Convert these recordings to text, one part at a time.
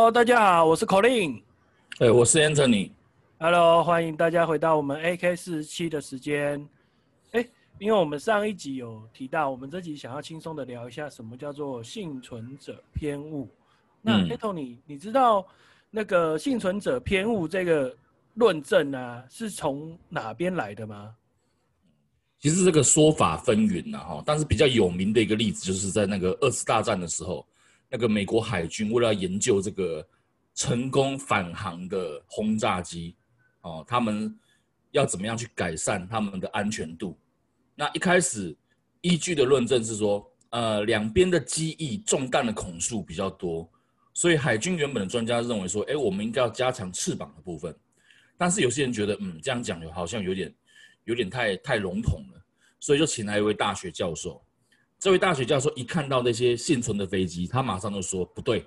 Hello，大家好，我是 Colin。哎，我是 Anthony。Hello，欢迎大家回到我们 AK 四十七的时间。哎，因为我们上一集有提到，我们这集想要轻松的聊一下什么叫做幸存者偏误。那 Anthony，你知道那个幸存者偏误这个论证啊，是从哪边来的吗？其实这个说法纷纭呐，哈，但是比较有名的一个例子，就是在那个二次大战的时候，那个美国海军为了研究这个成功返航的轰炸机。哦，他们要怎么样去改善他们的安全度？那一开始依据的论证是说，呃，两边的机翼中弹的孔数比较多，所以海军原本的专家认为说，哎，我们应该要加强翅膀的部分。但是有些人觉得，嗯，这样讲好像有点有点太太笼统了，所以就请来一位大学教授。这位大学教授一看到那些幸存的飞机，他马上就说，不对，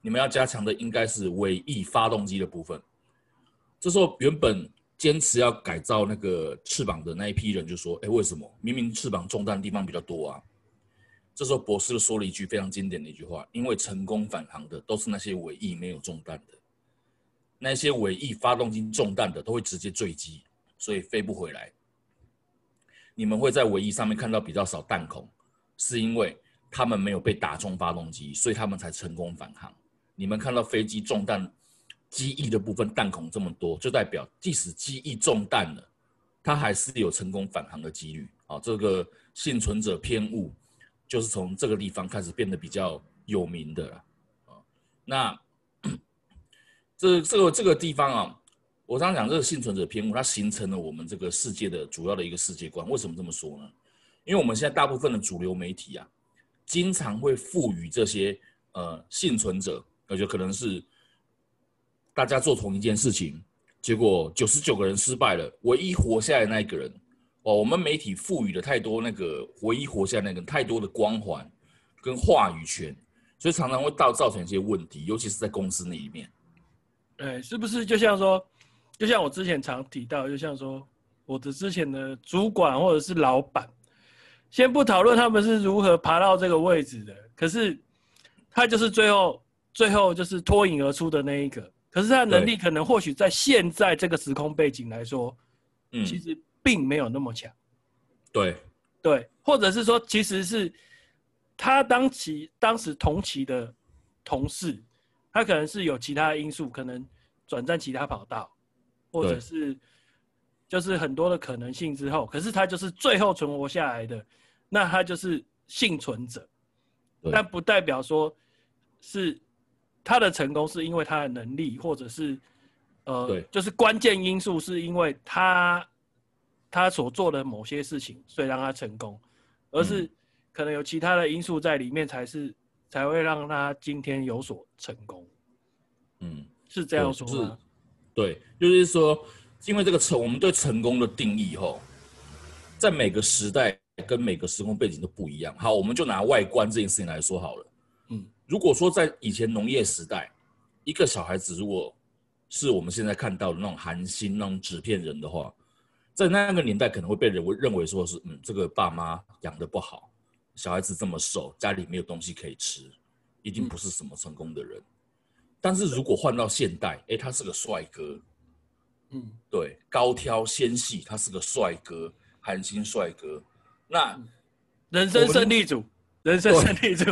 你们要加强的应该是尾翼发动机的部分。这时候，原本坚持要改造那个翅膀的那一批人就说：“哎，为什么？明明翅膀中弹的地方比较多啊！”这时候，博士说了一句非常经典的一句话：“因为成功返航的都是那些尾翼没有中弹的，那些尾翼发动机中弹的都会直接坠机，所以飞不回来。你们会在尾翼上面看到比较少弹孔，是因为他们没有被打中发动机，所以他们才成功返航。你们看到飞机中弹。”机翼的部分弹孔这么多，就代表即使机翼中弹了，它还是有成功返航的几率。啊，这个幸存者偏误就是从这个地方开始变得比较有名的了。啊，那 这这个这个地方啊，我刚刚讲这个幸存者偏误，它形成了我们这个世界的主要的一个世界观。为什么这么说呢？因为我们现在大部分的主流媒体啊，经常会赋予这些呃幸存者，那就可能是。大家做同一件事情，结果九十九个人失败了，唯一活下来的那一个人，哦，我们媒体赋予了太多那个唯一活下来那个太多的光环跟话语权，所以常常会造造成一些问题，尤其是在公司那一面。哎，是不是就像说，就像我之前常提到，就像说我的之前的主管或者是老板，先不讨论他们是如何爬到这个位置的，可是他就是最后最后就是脱颖而出的那一个。可是他的能力可能或许在现在这个时空背景来说，嗯，其实并没有那么强。对，对，或者是说，其实是他当其当时同期的同事，他可能是有其他的因素，可能转战其他跑道，或者是就是很多的可能性之后，可是他就是最后存活下来的，那他就是幸存者，但不代表说是。他的成功是因为他的能力，或者是，呃，对，就是关键因素是因为他他所做的某些事情，所以让他成功，而是可能有其他的因素在里面，才是才会让他今天有所成功。嗯，是这样说吗？对，就是说，因为这个成，我们对成功的定义后，在每个时代跟每个时空背景都不一样。好，我们就拿外观这件事情来说好了。嗯如果说在以前农业时代，一个小孩子如果是我们现在看到的那种韩星、那种纸片人的话，在那个年代可能会被人认为说是，嗯，这个爸妈养的不好，小孩子这么瘦，家里没有东西可以吃，一定不是什么成功的人。但是如果换到现代，哎，他是个帅哥，嗯，对，高挑纤细，他是个帅哥，韩星帅哥，那人生胜利组。人生胜利组，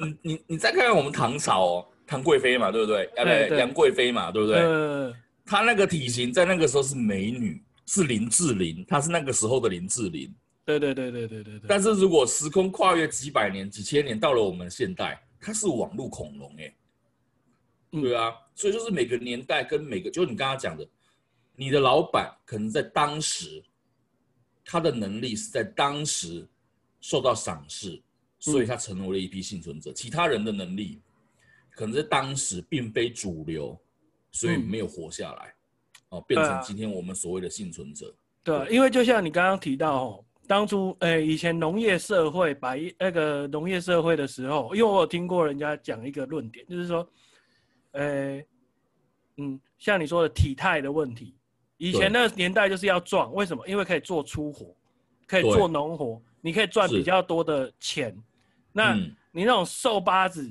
你你你再看看我们唐朝哦，唐贵妃嘛，对不对？啊，对，杨贵妃嘛，对不对？嗯。她那个体型在那个时候是美女，是林志玲，她是那个时候的林志玲。对对对对对对对。但是如果时空跨越几百年、几千年，到了我们现代，她是网络恐龙哎。对啊，所以就是每个年代跟每个，就是你刚刚讲的，你的老板可能在当时，他的能力是在当时受到赏识。所以他成为了一批幸存者，嗯，其他人的能力可能在当时并非主流，所以没有活下来，嗯，哦，变成今天我们所谓的幸存者。对，对，因为就像你刚刚提到，哦，当初，哎，以前农业社会，白那个农业社会的时候，因为我有听过人家讲一个论点，就是说，哎，嗯，像你说的体态的问题，以前那个年代就是要壮，为什么？因为可以做粗活，可以做农活，你可以赚比较多的钱。那你那种瘦八子，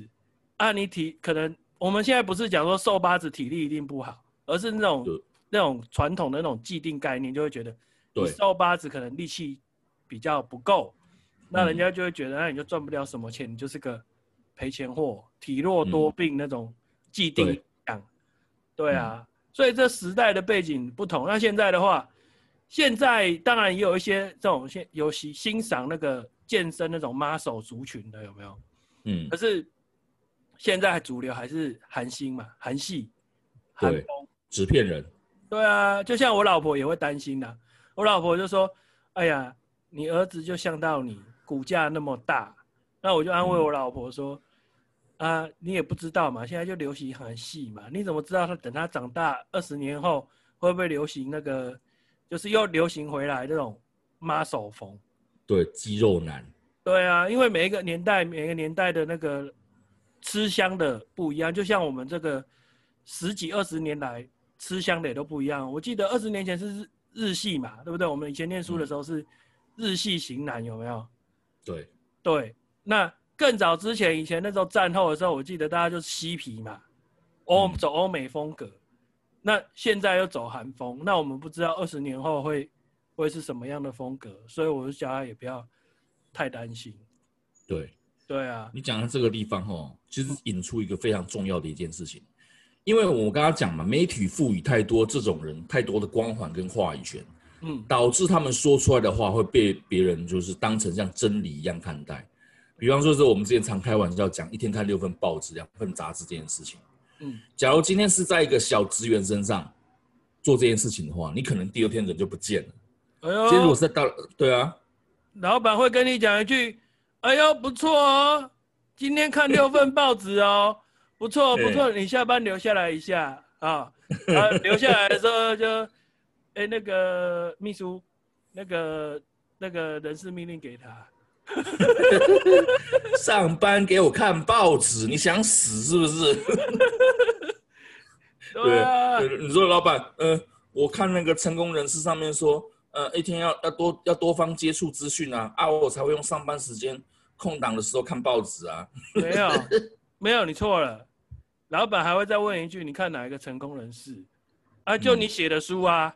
啊，你体可能我们现在不是讲说瘦八子体力一定不好，而是那种那种传统的那种既定概念，就会觉得你瘦八子可能力气比较不够，那人家就会觉得那你就赚不了什么钱，你就是个赔钱货，体弱多病那种既定讲，对啊，所以这时代的背景不同。那现在的话，现在当然也有一些这种现游戏欣赏那个健身那种 muscle 族群的有没有？嗯，可是。现在主流还是韩星嘛，韩系，韩风，纸片人。对啊，就像我老婆也会担心的。我老婆就说：“哎呀，你儿子就像到你，骨架那么大。”那我就安慰我老婆说：“嗯、啊，你也不知道嘛，现在就流行韩系嘛，你怎么知道他等他长大二十年后会不会流行那个，就是又流行回来这种 muscle 风？对，肌肉男。对啊，因为每一个年代，每个年代的那个。吃香的不一样，就像我们这个十几二十年来吃香的也都不一样。我记得二十年前是日日系嘛，对不对？我们以前念书的时候是日系型男，有没有？对对。那更早之前，以前那时候战后的时候，我记得大家就是嬉皮嘛，欧走欧美风格。那现在又走韩风，那我们不知道二十年后会会是什么样的风格，所以我就叫他也不要太担心。对。对啊，你讲的这个地方哦，其实引出一个非常重要的一件事情，因为我刚刚讲嘛，媒体赋予太多这种人太多的光环跟话语权，嗯，导致他们说出来的话会被别人就是当成像真理一样看待。比方说是我们之前常开玩笑讲一天看六份报纸、两份杂志这件事情，嗯，假如今天是在一个小职员身上做这件事情的话，你可能第二天人就不见了。哎呦，今天如果是在到对啊，老板会跟你讲一句。哎呦，不错哦！今天看六份报纸哦，不错不错。你下班留下来一下啊，啊，留下来的时候就，哎，那个秘书，那个那个人事命令给他。上班给我看报纸，你想死是不是？对啊。你说老板，呃，我看那个成功人士上面说。呃，一天要要多要多方接触资讯啊，啊，我才会用上班时间空档的时候看报纸啊。没有，没有，你错了。老板还会再问一句，你看哪一个成功人士？啊，就你写的书啊。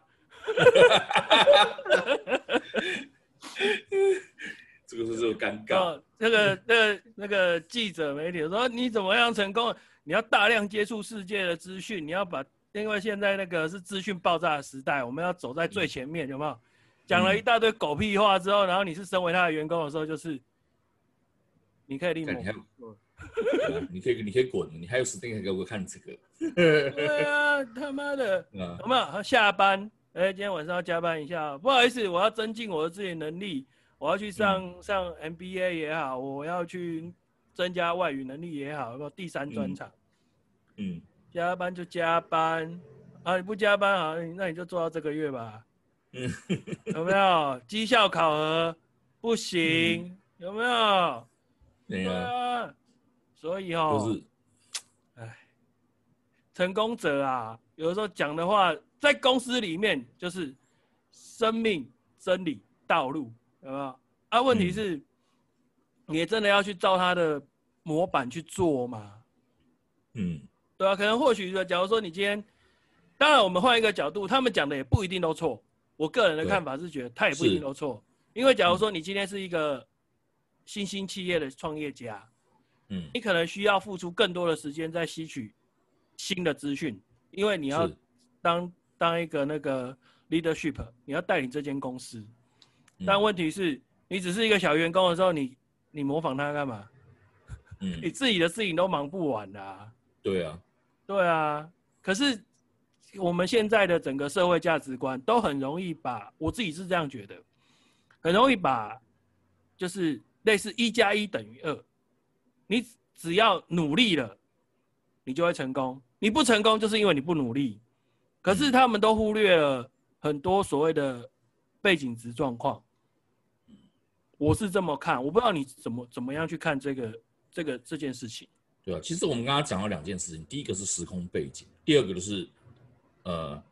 这个是这个尴尬。那个那个那个记者媒体说，你怎么样成功？你要大量接触世界的资讯，你要把。因为现在那个是资讯爆炸的时代，我们要走在最前面，有没有？讲了一大堆狗屁话之后，然后你是身为他的员工的时候，就是你可以立马，你可以你可以滚，你还有时间给我看这个？对啊，他妈的，有没有？下班，哎，今天晚上要加班一下，不好意思，我要增进我的自己能力，我要去上、嗯、上 MBA 也好，我要去增加外语能力也好，有没有第三专场？嗯。嗯加班就加班啊！你不加班啊？那你就做到这个月吧。嗯，有没有绩效考核？不行，嗯、有没有？对啊。所以哦，就是，哎，成功者啊，有的时候讲的话，在公司里面就是生命、真理、道路，有没有？啊，问题是，嗯、你也真的要去照他的模板去做吗？嗯。对啊，可能或许说，假如说你今天，当然我们换一个角度，他们讲的也不一定都错。我个人的看法是觉得他也不一定都错，因为假如说你今天是一个新兴企业的创业家，嗯，你可能需要付出更多的时间在吸取新的资讯，因为你要当当一个那个 leadership，你要带领这间公司。但问题是，你只是一个小员工的时候，你你模仿他干嘛？嗯，你自己的事情都忙不完的啊。对啊，对啊，可是我们现在的整个社会价值观都很容易把，我自己是这样觉得，很容易把，就是类似一加一等于二，你只要努力了，你就会成功，你不成功就是因为你不努力，可是他们都忽略了很多所谓的背景值状况，我是这么看，我不知道你怎么怎么样去看这个这个这件事情。对啊，其实我们刚刚讲了两件事情，第一个是时空背景，第二个就是呃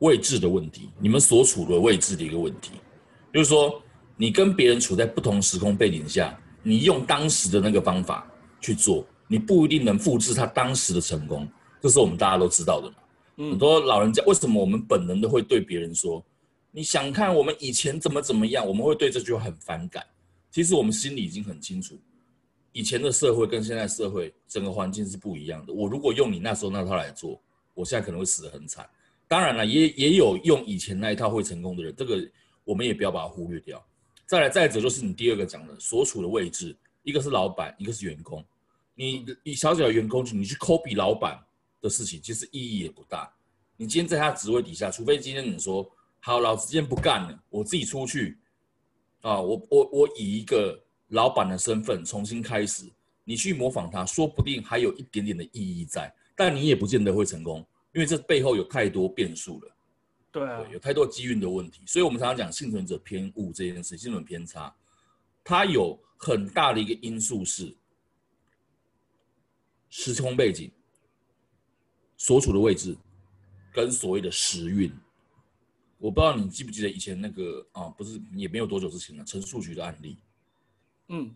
位置的问题，你们所处的位置的一个问题，就是说你跟别人处在不同时空背景下，你用当时的那个方法去做，你不一定能复制他当时的成功，这是我们大家都知道的嘛。嗯、很多老人家为什么我们本能的会对别人说，你想看我们以前怎么怎么样，我们会对这句话很反感。其实我们心里已经很清楚，以前的社会跟现在社会整个环境是不一样的。我如果用你那时候那套来做，我现在可能会死得很惨。当然了，也也有用以前那一套会成功的人，这个我们也不要把它忽略掉。再来，再者就是你第二个讲的所处的位置，一个是老板，一个是员工。你你小小的员工去，你去 copy 老板的事情，其实意义也不大。你今天在他职位底下，除非今天你说好，老子今天不干了，我自己出去啊，我我我以一个老板的身份重新开始，你去模仿他，说不定还有一点点的意义在，但你也不见得会成功。因为这背后有太多变数了，对啊，对，有太多机运的问题，所以我们常常讲幸存者偏误这件事，幸存偏差，它有很大的一个因素是时空背景、所处的位置跟所谓的时运。我不知道你记不记得以前那个啊，不是也没有多久之前了，陈树菊的案例。嗯，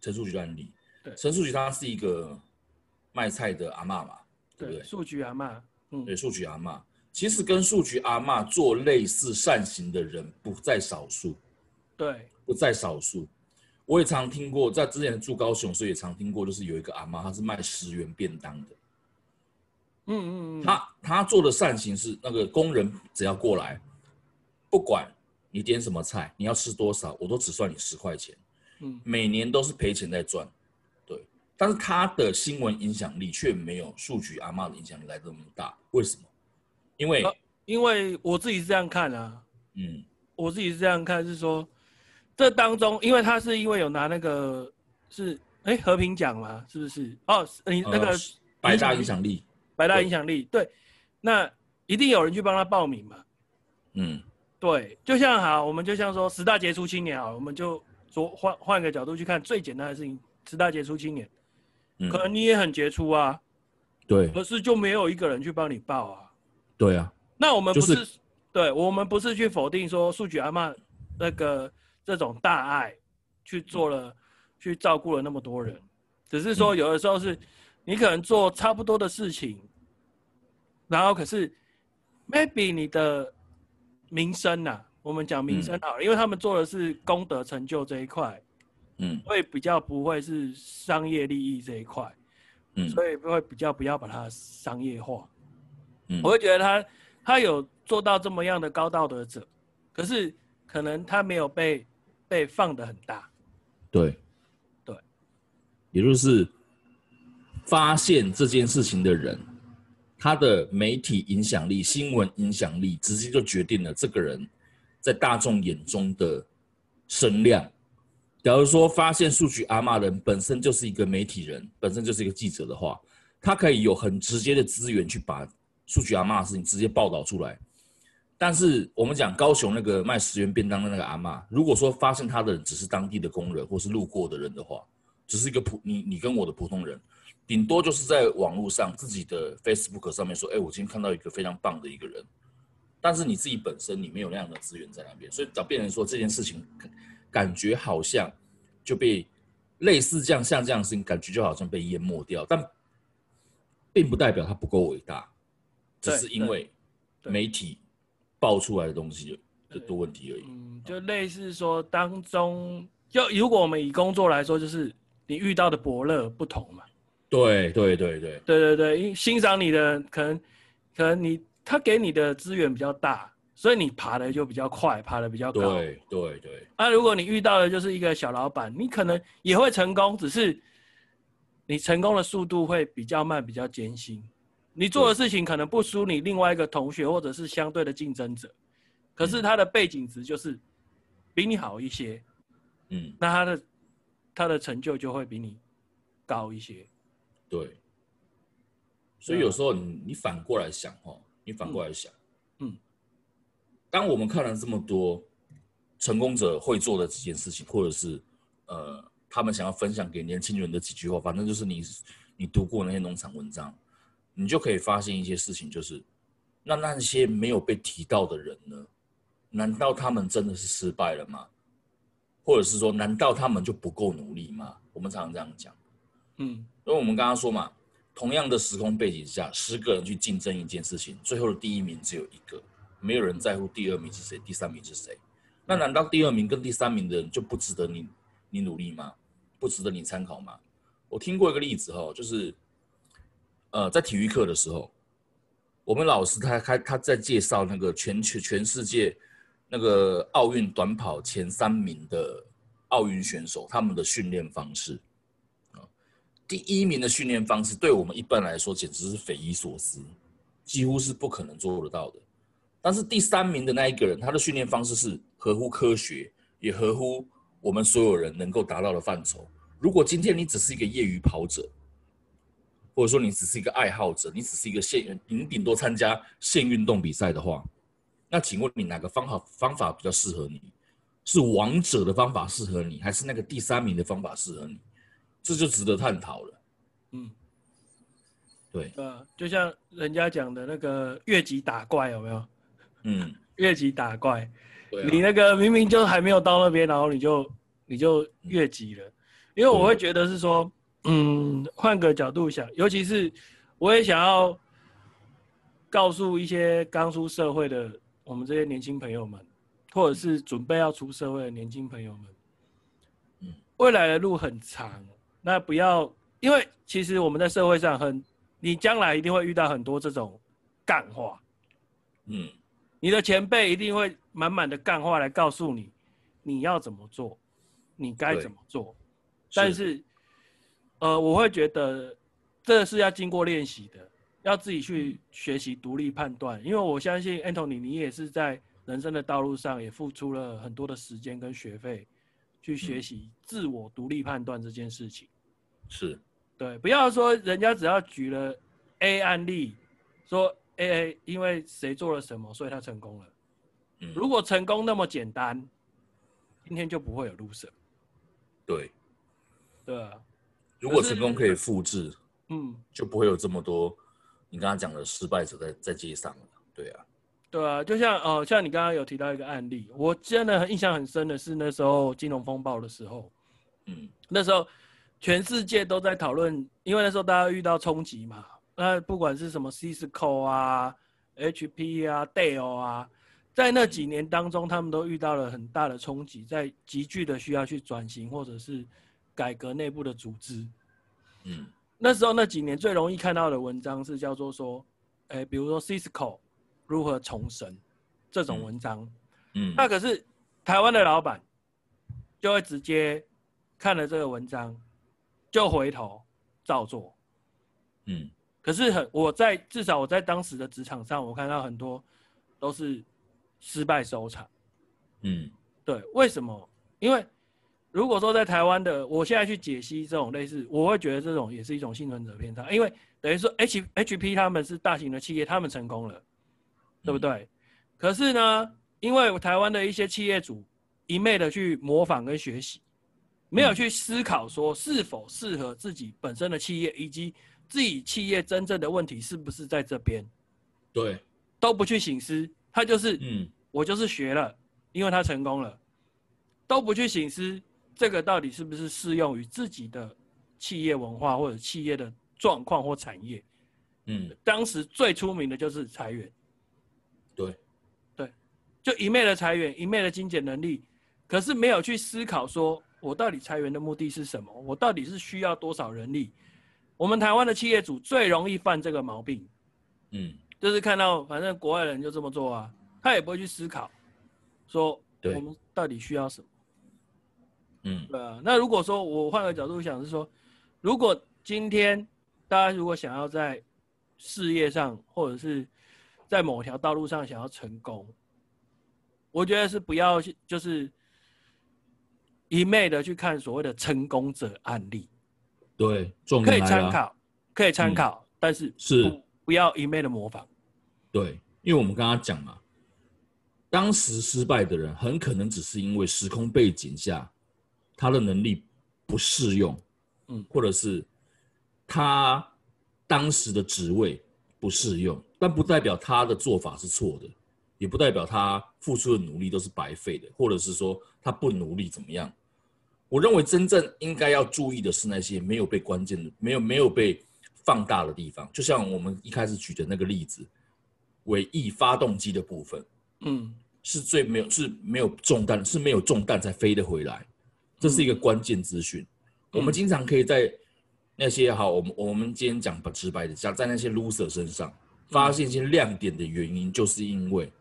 陈树菊的案例，对，陈树菊她是一个卖菜的阿嬷嘛，对不对？树菊阿嬷。嗯、对，树菊阿嬷其实跟树菊阿嬷做类似善行的人不在少数，对，不在少数。我也常听过，在之前住高雄，所以也常听过，就是有一个阿嬷，她是卖十元便当的。嗯嗯嗯，他他做的善行是那个工人只要过来，不管你点什么菜，你要吃多少，我都只算你十块钱。嗯，每年都是赔钱在赚，对。但是他的新闻影响力却没有数据阿嬷的影响力来得那么大。为什么？因为、呃、因为我自己是这样看啊，嗯，我自己是这样看，是说这当中，因为他是因为有拿那个是哎和平奖嘛，是不是？哦，你那个百大影响力，百大影响力，对，那一定有人去帮他报名嘛，嗯，对，就像好，我们就像说十大杰出青年啊，我们就说换换个角度去看最简单的事情，十大杰出青年，嗯、可能你也很杰出啊。对，可是就没有一个人去帮你报啊。对啊，那我们不是，就是、对我们不是去否定说数据阿妈那个这种大爱去做了，嗯、去照顾了那么多人，只是说有的时候是你可能做差不多的事情，嗯、然后可是 maybe 你的名声呐，我们讲名声好了，嗯、因为他们做的是功德成就这一块，嗯，会比较不会是商业利益这一块。嗯，所以会比较不要把它商业化。嗯，我会觉得他他有做到这么样的高道德者，可是可能他没有被被放得很大。对，对，也就是发现这件事情的人，他的媒体影响力、新闻影响力，直接就决定了这个人在大众眼中的声量。假如说发现数据阿嬷人本身就是一个媒体人，本身就是一个记者的话，他可以有很直接的资源去把数据阿嬷的事情直接报道出来。但是我们讲高雄那个卖十元便当的那个阿嬷，如果说发现他的人只是当地的工人或是路过的人的话，只是一个普你你跟我的普通人，顶多就是在网络上自己的 Facebook 上面说，哎，我今天看到一个非常棒的一个人，但是你自己本身你没有那样的资源在那边，所以找别人说这件事情。感觉好像就被类似这样像这样的事情，感觉就好像被淹没掉，但并不代表他不够伟大，只是因为媒体爆出来的东西的多问题而已。嗯，就类似说当中，就如果我们以工作来说，就是你遇到的伯乐不同嘛。对对对对对对对，因欣赏你的可能可能你他给你的资源比较大。所以你爬的就比较快，爬的比较高。对对对。那、啊、如果你遇到的就是一个小老板，你可能也会成功，只是你成功的速度会比较慢，比较艰辛。你做的事情可能不输你另外一个同学或者是相对的竞争者，可是他的背景值就是比你好一些。嗯。那他的他的成就就会比你高一些。对。所以有时候你你反过来想哦，你反过来想。嗯当我们看了这么多成功者会做的几件事情，或者是呃，他们想要分享给年轻人的几句话，反正就是你你读过那些农场文章，你就可以发现一些事情，就是那那些没有被提到的人呢？难道他们真的是失败了吗？或者是说，难道他们就不够努力吗？我们常常这样讲。嗯，因为我们刚刚说嘛，同样的时空背景下，十个人去竞争一件事情，最后的第一名只有一个，没有人在乎第二名是谁，第三名是谁。那难道第二名跟第三名的人就不值得你你努力吗？不值得你参考吗？我听过一个例子哈，就是呃，在体育课的时候，我们老师他他他在介绍那个全全全世界那个奥运短跑前三名的奥运选手他们的训练方式啊，第一名的训练方式对我们一般来说简直是匪夷所思，几乎是不可能做得到的。但是第三名的那一个人，他的训练方式是合乎科学，也合乎我们所有人能够达到的范畴。如果今天你只是一个业余跑者，或者说你只是一个爱好者，你只是一个县，你顶多参加县运动比赛的话，那请问你哪个方法方法比较适合你？是王者的方法适合你，还是那个第三名的方法适合你？这就值得探讨了。嗯。对。呃，就像人家讲的那个越级打怪有没有？嗯，越级打怪，对啊，你那个明明就还没有到那边，然后你就你就越级了，因为我会觉得是说，嗯，换个角度想，尤其是我也想要告诉一些刚出社会的我们这些年轻朋友们，或者是准备要出社会的年轻朋友们，嗯，未来的路很长，那不要，因为其实我们在社会上很，你将来一定会遇到很多这种干话，嗯。你的前辈一定会满满的干话来告诉你，你要怎么做，你该怎么做。但是，是，呃，我会觉得这是要经过练习的，要自己去学习独立判断。因为我相信 Anthony，你也是在人生的道路上也付出了很多的时间跟学费，去学习自我独立判断这件事情。是，对，不要说人家只要举了 A 案例，说。A A，因为谁做了什么，所以他成功了。嗯，如果成功那么简单，今天就不会有 loser。对，对啊。如果成功可以复制，嗯，就不会有这么多你刚刚讲的失败者在在街上了。对啊，对啊，就像哦，像你刚刚有提到一个案例，我真的印象很深的是那时候金融风暴的时候，嗯，那时候全世界都在讨论，因为那时候大家遇到冲击嘛。那不管是什么 Cisco 啊、HP 啊、Dell 啊，在那几年当中，他们都遇到了很大的冲击，在急剧的需要去转型或者是改革内部的组织。嗯，那时候那几年最容易看到的文章是叫做说，哎，比如说 Cisco 如何重生这种文章。嗯，那可是台湾的老板就会直接看了这个文章，就回头照做。嗯。可是很，我在至少我在当时的职场上，我看到很多都是失败收场。嗯，对，为什么？因为如果说在台湾的，我现在去解析这种类似，我会觉得这种也是一种幸存者偏差。因为等于说 H H P 他们是大型的企业，他们成功了，对不对？嗯、可是呢，因为台湾的一些企业主一昧的去模仿跟学习，没有去思考说是否适合自己本身的企业以及。自己企业真正的问题是不是在这边？对，都不去省思，他就是，嗯，我就是学了，因为他成功了，都不去省思这个到底是不是适用于自己的企业文化或者企业的状况或产业。嗯，当时最出名的就是裁员。对，对，就一昧的裁员，一昧的精简能力，可是没有去思考说，我到底裁员的目的是什么？我到底是需要多少人力？我们台湾的企业主最容易犯这个毛病，嗯，就是看到反正国外人就这么做啊，他也不会去思考，说我们到底需要什么，嗯，对啊。那如果说我换个角度想是说，如果今天大家如果想要在事业上或者是在某条道路上想要成功，我觉得是不要就是一昧的去看所谓的成功者案例。对，可以参考，可以参考，嗯、但是是不要一昧的模仿。对，因为我们刚刚讲嘛，当时失败的人很可能只是因为时空背景下他的能力不适用，嗯，或者是他当时的职位不适用，但不代表他的做法是错的，也不代表他付出的努力都是白费的，或者是说他不努力怎么样。我认为真正应该要注意的是那些没有被关键的、没有没有被放大的地方，就像我们一开始举的那个例子，尾翼发动机的部分，嗯，是最没有是没有中弹，是没有中弹才飞得回来，这是一个关键资讯。嗯、我们经常可以在那些好，我们我们今天讲不直白的，讲在那些 loser 身上发现一些亮点的原因，就是因为。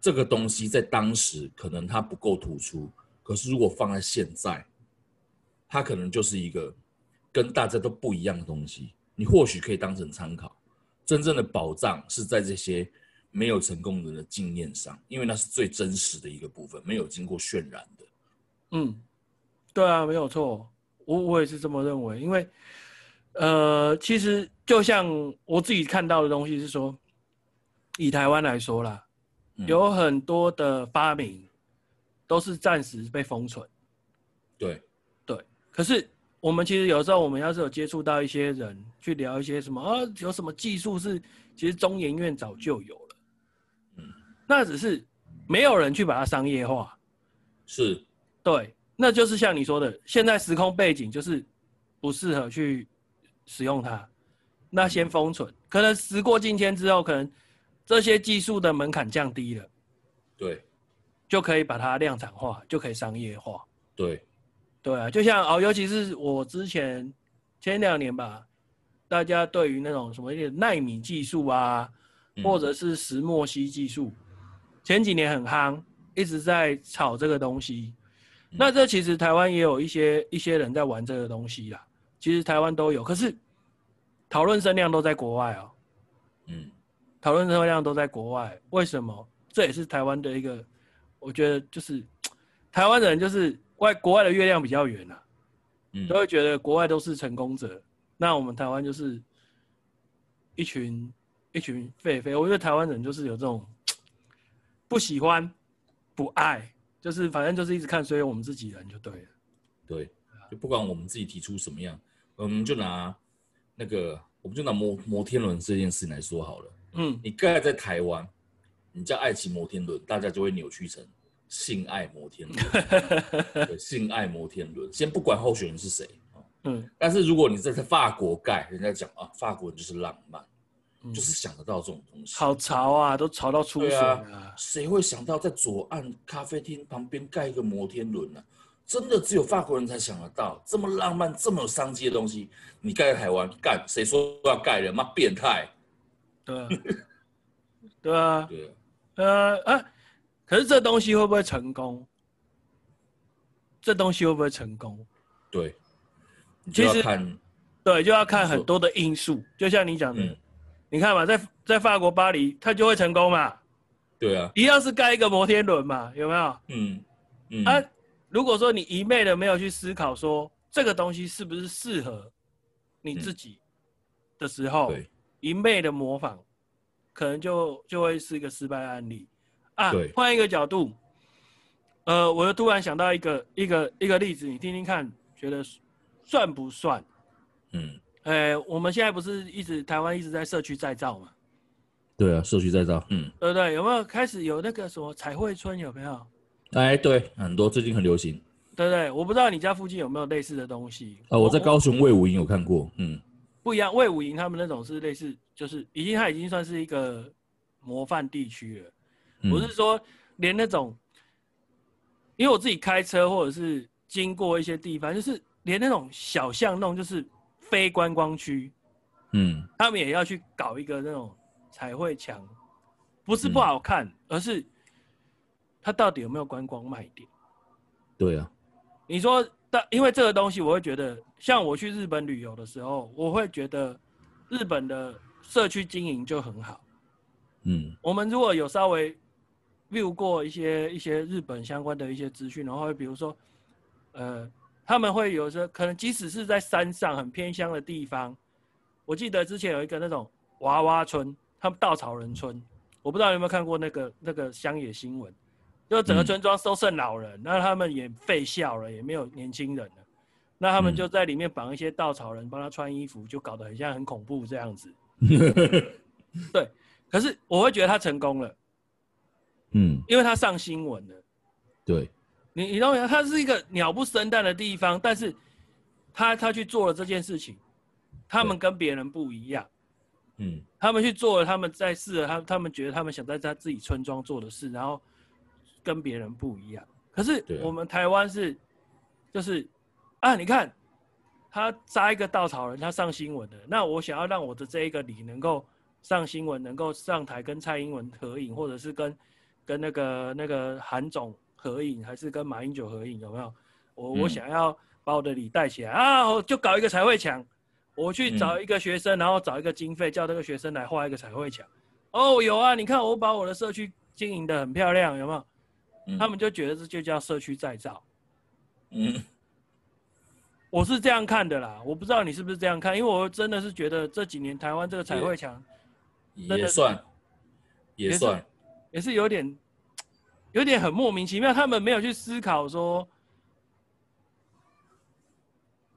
这个东西在当时可能它不够突出，可是如果放在现在，它可能就是一个跟大家都不一样的东西。你或许可以当成参考。真正的宝藏是在这些没有成功人的经验上，因为那是最真实的一个部分，没有经过渲染的。嗯，对啊，没有错，我我也是这么认为。因为，呃，其实就像我自己看到的东西是说，以台湾来说啦。有很多的发明都是暂时被封存，对，对。可是我们其实有时候，我们要是有接触到一些人，去聊一些什么啊，有什么技术是其实中研院早就有了，嗯，那只是没有人去把它商业化，是，对，那就是像你说的，现在时空背景就是不适合去使用它，那先封存，可能时过境迁之后，可能。这些技术的门槛降低了，对，就可以把它量产化，就可以商业化。对，对啊，就像哦，尤其是我之前前两年吧，大家对于那种什么一点奈米技术啊，嗯、或者是石墨烯技术，前几年很夯，一直在炒这个东西。嗯、那这其实台湾也有一些一些人在玩这个东西啦，其实台湾都有，可是讨论声量都在国外哦。嗯。讨论声量都在国外，为什么？这也是台湾的一个，我觉得就是台湾人就是外国外的月亮比较圆啊，嗯，都会觉得国外都是成功者，那我们台湾就是一群一群废废。我觉得台湾人就是有这种 不喜欢、不爱，就是反正就是一直看所以我们自己人就对了。对，就不管我们自己提出什么样，我们就拿那个，我们就拿摩摩天轮这件事情来说好了。嗯，你盖在台湾，你叫爱情摩天轮，大家就会扭曲成性爱摩天轮。对，性爱摩天轮，先不管候选人是谁，嗯，但是如果你在在法国盖，人家讲啊，法国人就是浪漫，嗯、就是想得到这种东西。好潮啊，都潮到出水啊！谁会想到在左岸咖啡厅旁边盖一个摩天轮呢、啊？真的只有法国人才想得到这么浪漫、这么有商机的东西。你盖在台湾干，谁说要盖人？妈变态！对啊，对啊，对啊，呃啊，可是这东西会不会成功？这东西会不会成功？对，其实对，就要看很多的因素。就像你讲的，嗯、你看嘛，在在法国巴黎，它就会成功嘛。对啊，一样是盖一个摩天轮嘛，有没有？嗯嗯。啊，如果说你一昧的没有去思考说这个东西是不是适合你自己的时候，嗯、一昧的模仿，可能就就会是一个失败案例啊。对，换一个角度，呃，我又突然想到一个一个一个例子，你听听看，觉得算不算？嗯，呃，我们现在不是一直台湾一直在社区再造嘛？对啊，社区再造，嗯，对不对？有没有开始有那个什么彩绘村？有没有？哎，对，很多最近很流行，对不对？我不知道你家附近有没有类似的东西啊？我在高雄魏武营有看过，嗯。不一样，魏武营他们那种是类似，就是已经它已经算是一个模范地区了。不、是说，连那种，因为我自己开车或者是经过一些地方，就是连那种小巷弄，就是非观光区，嗯，他们也要去搞一个那种彩绘墙，不是不好看，嗯、而是它到底有没有观光卖点？对啊，你说。但因为这个东西，我会觉得，像我去日本旅游的时候，我会觉得日本的社区经营就很好。嗯，我们如果有稍微 view 过一些一些日本相关的一些资讯，然后比如说，呃，他们会有时候可能即使是在山上很偏乡的地方，我记得之前有一个那种娃娃村，他们稻草人村，我不知道有没有看过那个那个乡野新闻。就整个村庄都剩老人，嗯、那他们也废校了，也没有年轻人了。那他们就在里面绑一些稻草人，帮他穿衣服，就搞得很像很恐怖这样子。对，可是我会觉得他成功了。嗯，因为他上新闻了。对，你你认为它是一个鸟不生蛋的地方，但是他他去做了这件事情，他们跟别人不一样。嗯，他们去做了，他们在试了，他他们觉得他们想在他自己村庄做的事，然后跟别人不一样。可是我们台湾是，就是啊，你看他扎一个稻草人，他上新闻的。那我想要让我的这一个你能够上新闻，能够上台跟蔡英文合影，或者是跟跟那个那个韩总合影，还是跟马英九合影，有没有？我我想要把我的礼带起来啊，我就搞一个彩绘墙。我去找一个学生，嗯、然后找一个经费，叫这个学生来画一个彩绘墙。哦，有啊，你看我把我的社区经营的很漂亮，有没有？嗯、他们就觉得这就叫社区再造。嗯，我是这样看的啦，我不知道你是不是这样看，因为我真的是觉得这几年台湾这个彩绘墙也算，也算，也是有点，有点很莫名其妙，他们没有去思考说。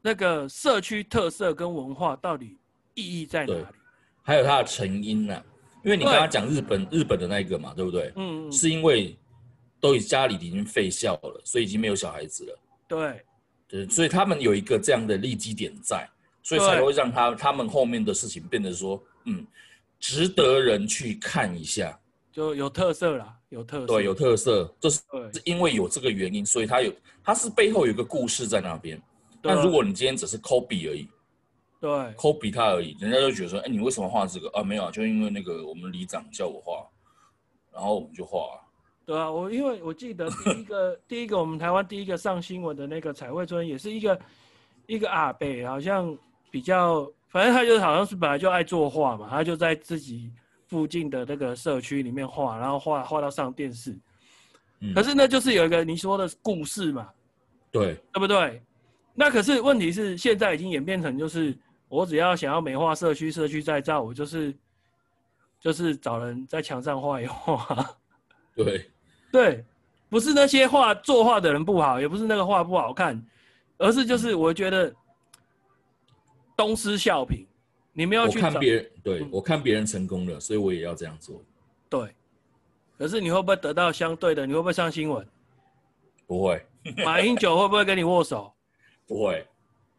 那个社区特色跟文化到底意义在哪里？还有它的成因呢、啊？因为你刚刚讲日本，日本的那一个嘛，对不对？嗯，嗯，是因为都已家里已经废校了，所以已经没有小孩子了。对，对，所以他们有一个这样的利基点在，所以才会让他他们后面的事情变得说，嗯，值得人去看一下，就有特色啦，有特色，对，有特色，就是是因为有这个原因，所以他有，他是背后有个故事在那边。但如果你今天只是 copy 而已，对，copy 他而已，人家就觉得说，哎，你为什么画这个啊？没有啊，就因为那个我们里长叫我画，然后我们就画。对啊，我因为我记得第一个 第一个我们台湾第一个上新闻的那个彩绘村，也是一个一个阿伯，好像比较，反正他就好像是本来就爱作画嘛，他就在自己附近的那个社区里面画，然后画画到上电视。嗯。可是那就是有一个你说的故事嘛，对，对不对？那可是问题是，现在已经演变成就是，我只要想要美化社区，社区再造，我就是就是找人在墙上画一画。对，对，不是那些画作画的人不好，也不是那个画不好看，而是就是我觉得东施效颦。你们要去看别人，对，我看别人成功了，所以我也要这样做。对，可是你会不会得到相对的？你会不会上新闻？不会。马英九会不会跟你握手？不会，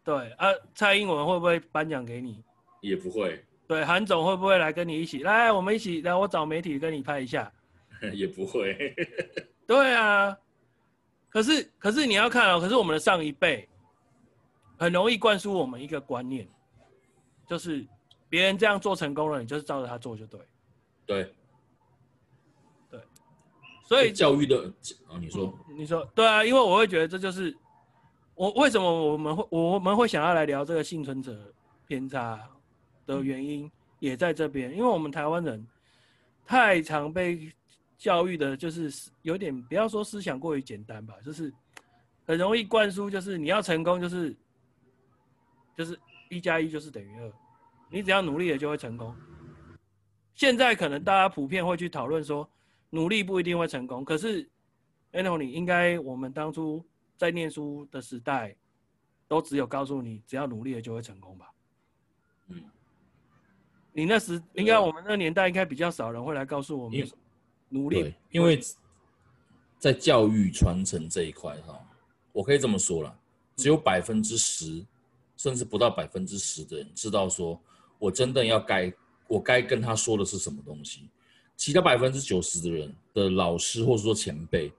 对啊，蔡英文会不会颁奖给你？也不会。对，韩总会不会来跟你一起？来，我们一起来，我找媒体跟你拍一下。也不会。对啊，可是可是你要看哦，可是我们的上一辈很容易灌输我们一个观念，就是别人这样做成功了，你就是照着他做就对。对。对。所以教育的啊，你说、嗯，你说，对啊，因为我会觉得这就是。我为什么我们会我们会想要来聊这个幸存者偏差的原因也在这边，因为我们台湾人太常被教育的，就是有点不要说思想过于简单吧，就是很容易灌输，就是你要成功就是就是一加一就是等于二，你只要努力了就会成功。现在可能大家普遍会去讨论说，努力不一定会成功，可是 Anthony 应该我们当初。在念书的时代，都只有告诉你，只要努力了就会成功吧。嗯，你那时应该我们那年代应该比较少人会来告诉我们努力，因为在教育传承这一块哈，我可以这么说了，只有百分之十，甚至不到百分之十的人知道说，我真的要该我该跟他说的是什么东西，其他百分之九十的人的老师或者说前辈。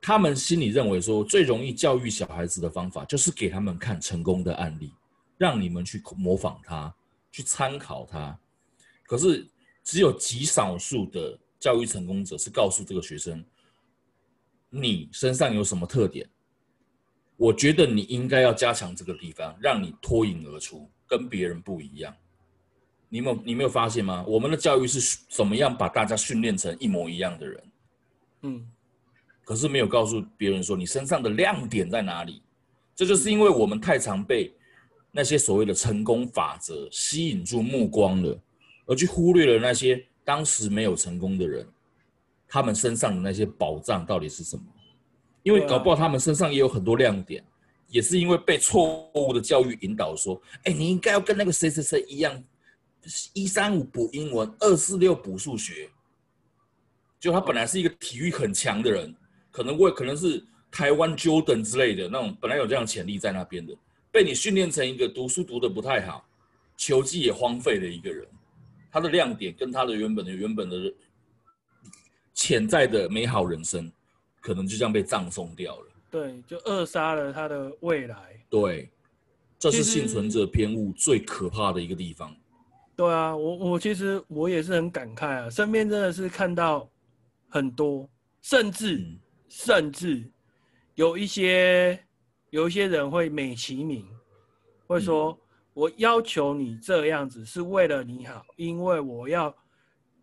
他们心里认为说，最容易教育小孩子的方法就是给他们看成功的案例，让你们去模仿他，去参考他。可是只有极少数的教育成功者是告诉这个学生，你身上有什么特点？我觉得你应该要加强这个地方，让你脱颖而出，跟别人不一样。你没有你没有发现吗？我们的教育是怎么样把大家训练成一模一样的人？嗯。可是没有告诉别人说你身上的亮点在哪里，这就是因为我们太常被那些所谓的成功法则吸引住目光了，而去忽略了那些当时没有成功的人，他们身上的那些宝藏到底是什么？因为搞不好他们身上也有很多亮点，也是因为被错误的教育引导说，哎，你应该要跟那个谁谁谁一样，一三五补英文，二四六补数学，就他本来是一个体育很强的人。可能会可能是台湾 Jordan 之类的那种，本来有这样潜力在那边的，被你训练成一个读书读得不太好，球技也荒废的一个人，他的亮点跟他的原本的原本的潜在的美好人生，可能就这样被葬送掉了。对，就扼杀了他的未来。对，这是幸存者偏误最可怕的一个地方。对啊，我我其实我也是很感慨啊，身边真的是看到很多，甚至、嗯、甚至有一些有一些人会美其名，会说、嗯、我要求你这样子是为了你好，因为我要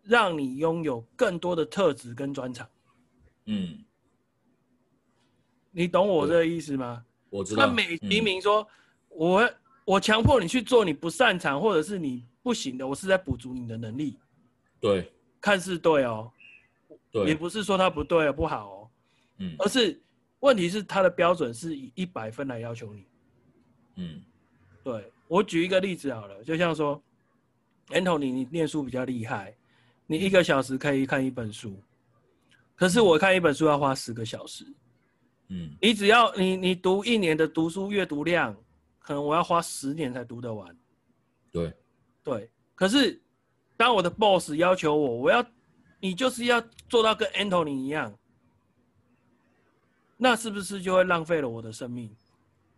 让你拥有更多的特质跟专长。嗯，你懂我这个意思吗？我知道。他美其名说，嗯、我我强迫你去做你不擅长或者是你。不行的，我是在补足你的能力。对，看似对哦，对，也不是说他不对不好哦，嗯，而是问题是他的标准是以一百分来要求你。嗯，对，我举一个例子好了，就像说，Anthony，你念书比较厉害，你一个小时可以看一本书，可是我看一本书要花十个小时。嗯，你只要你你读一年的读书阅读量，可能我要花十年才读得完。对。对，可是当我的 boss 要求我，我要你就是要做到跟 Anthony 一样，那是不是就会浪费了我的生命？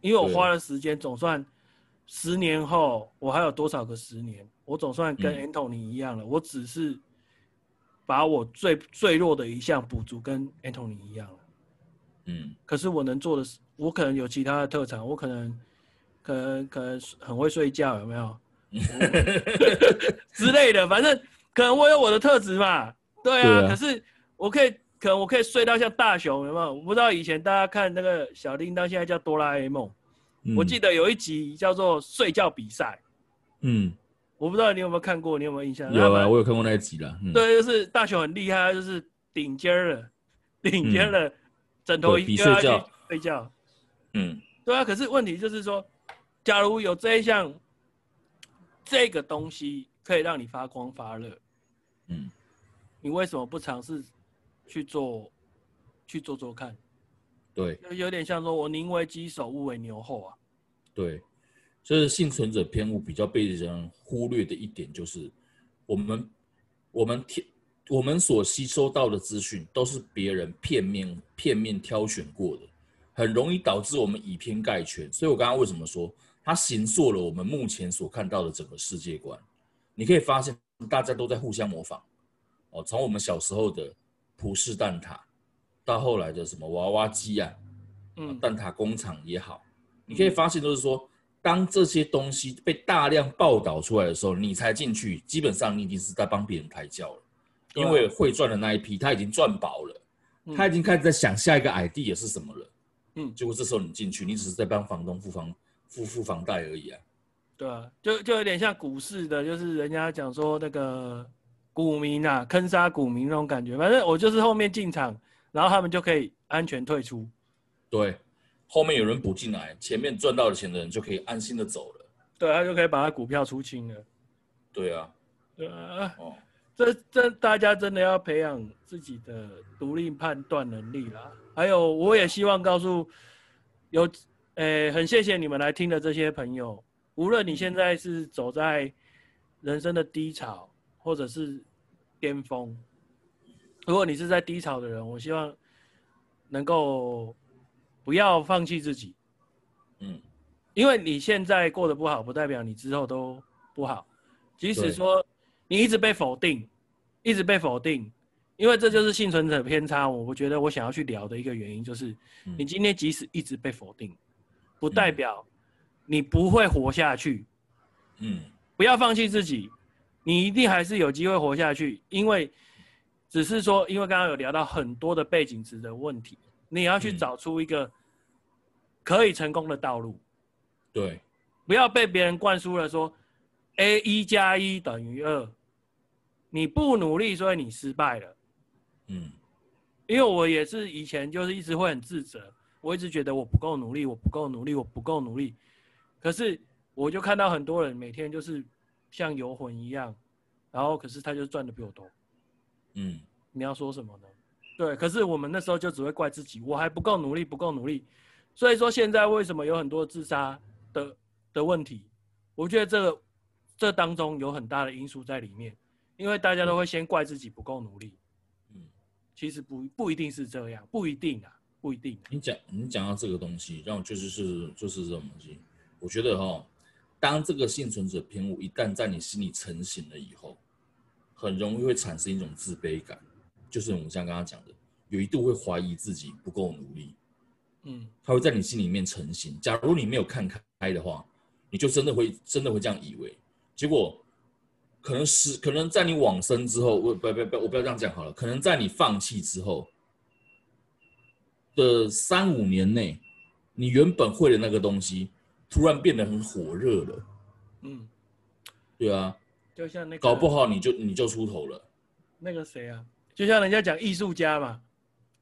因为我花了时间，总算十年后我还有多少个十年？我总算跟 Anthony 一样了。嗯、我只是把我最最弱的一项补足，跟 Anthony 一样了。嗯，可是我能做的是，我可能有其他的特长，我可能可能可能很会睡觉，有没有？之类的，反正可能我有我的特质嘛，对啊。可是我可以，可能我可以睡到像大雄，有没有？我不知道以前大家看那个小叮当，现在叫哆啦 A 梦。嗯。我记得有一集叫做睡觉比赛。嗯。我不知道你有没有看过，你有没有印象？有啊，我有看过那一集了。嗯。对，就是大雄很厉害，就是顶尖了，顶尖的枕头一睡觉睡觉。嗯。对啊，可是问题就是说，假如有这一项。这个东西可以让你发光发热，嗯，你为什么不尝试去做，去做做看？对，就有点像说，我宁为鸡首，勿为牛后啊。对，就是幸存者偏误比较被人忽略的一点，就是我们我们挑我们所吸收到的资讯都是别人片面片面挑选过的，很容易导致我们以偏概全。所以我刚刚为什么说？它形塑了我们目前所看到的整个世界观。你可以发现，大家都在互相模仿。哦，从我们小时候的葡式蛋挞，到后来的什么娃娃机啊，嗯，蛋挞工厂也好，你可以发现，都是说，当这些东西被大量报道出来的时候，你才进去，基本上你已经是在帮别人抬轿了。因为会赚的那一批，他已经赚饱了，他已经开始在想下一个 idea 是什么了。嗯，结果这时候你进去，你只是在帮房东付房。付付房贷而已啊，对啊，就就有点像股市的，就是人家讲说那个股民啊，坑杀股民那种感觉。反正我就是后面进场，然后他们就可以安全退出。对，后面有人补进来，前面赚到了钱的人就可以安心的走了。对，他就可以把他股票出清了。对啊，对啊，哦，这这大家真的要培养自己的独立判断能力啦。还有，我也希望告诉有。诶、欸，很谢谢你们来听的这些朋友。无论你现在是走在人生的低潮，或者是巅峰，如果你是在低潮的人，我希望能够不要放弃自己。嗯，因为你现在过得不好，不代表你之后都不好。即使说你一直被否定，一直被否定，因为这就是幸存者偏差。我我觉得我想要去聊的一个原因，就是你今天即使一直被否定。不代表你不会活下去，嗯，不要放弃自己，你一定还是有机会活下去。因为只是说，因为刚刚有聊到很多的背景值的问题，你要去找出一个可以成功的道路。对，不要被别人灌输了说 A 一加一等于二，你不努力，所以你失败了。嗯，因为我也是以前就是一直会很自责。我一直觉得我不够努力，我不够努力，我不够努力。可是我就看到很多人每天就是像游魂一样，然后可是他就赚的比我多。嗯，你要说什么呢？对，可是我们那时候就只会怪自己，我还不够努力，不够努力。所以说现在为什么有很多自杀的的问题？我觉得这个这当中有很大的因素在里面，因为大家都会先怪自己不够努力。嗯，其实不不一定是这样，不一定啊，不一定啊。你讲你讲到这个东西，让我就是是就是这种东西，我觉得哈，当这个幸存者偏误一旦在你心里成型了以后，很容易会产生一种自卑感。就是我们像刚刚讲的，有一度会怀疑自己不够努力，嗯，他会在你心里面成型。假如你没有看开的话，你就真的会真的会这样以为。结果可能是可能在你往生之后，我不不不，我不要这样讲好了。可能在你放弃之后的三五年内，你原本会的那个东西突然变得很火热了，嗯，对啊，就像那个，搞不好你就你就出头了。那个谁啊？就像人家讲艺术家嘛，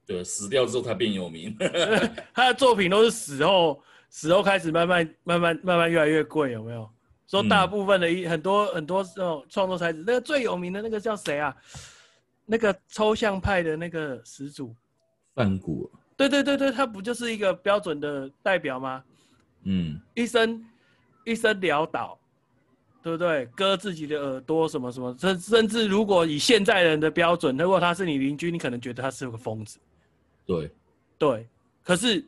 对，死掉之后他变有名，他的作品都是死后，死后开始慢慢慢慢慢慢越来越贵，有没有？说大部分的一、嗯、很多很多这种创作才子，那个最有名的那个叫谁啊？那个抽象派的那个始祖，梵谷。对对对对，他不就是一个标准的代表吗？嗯，一生一生潦倒。对不对？割自己的耳朵什么什么，甚甚至如果以现在人的标准，如果他是你邻居，你可能觉得他是个疯子。对，对。可是，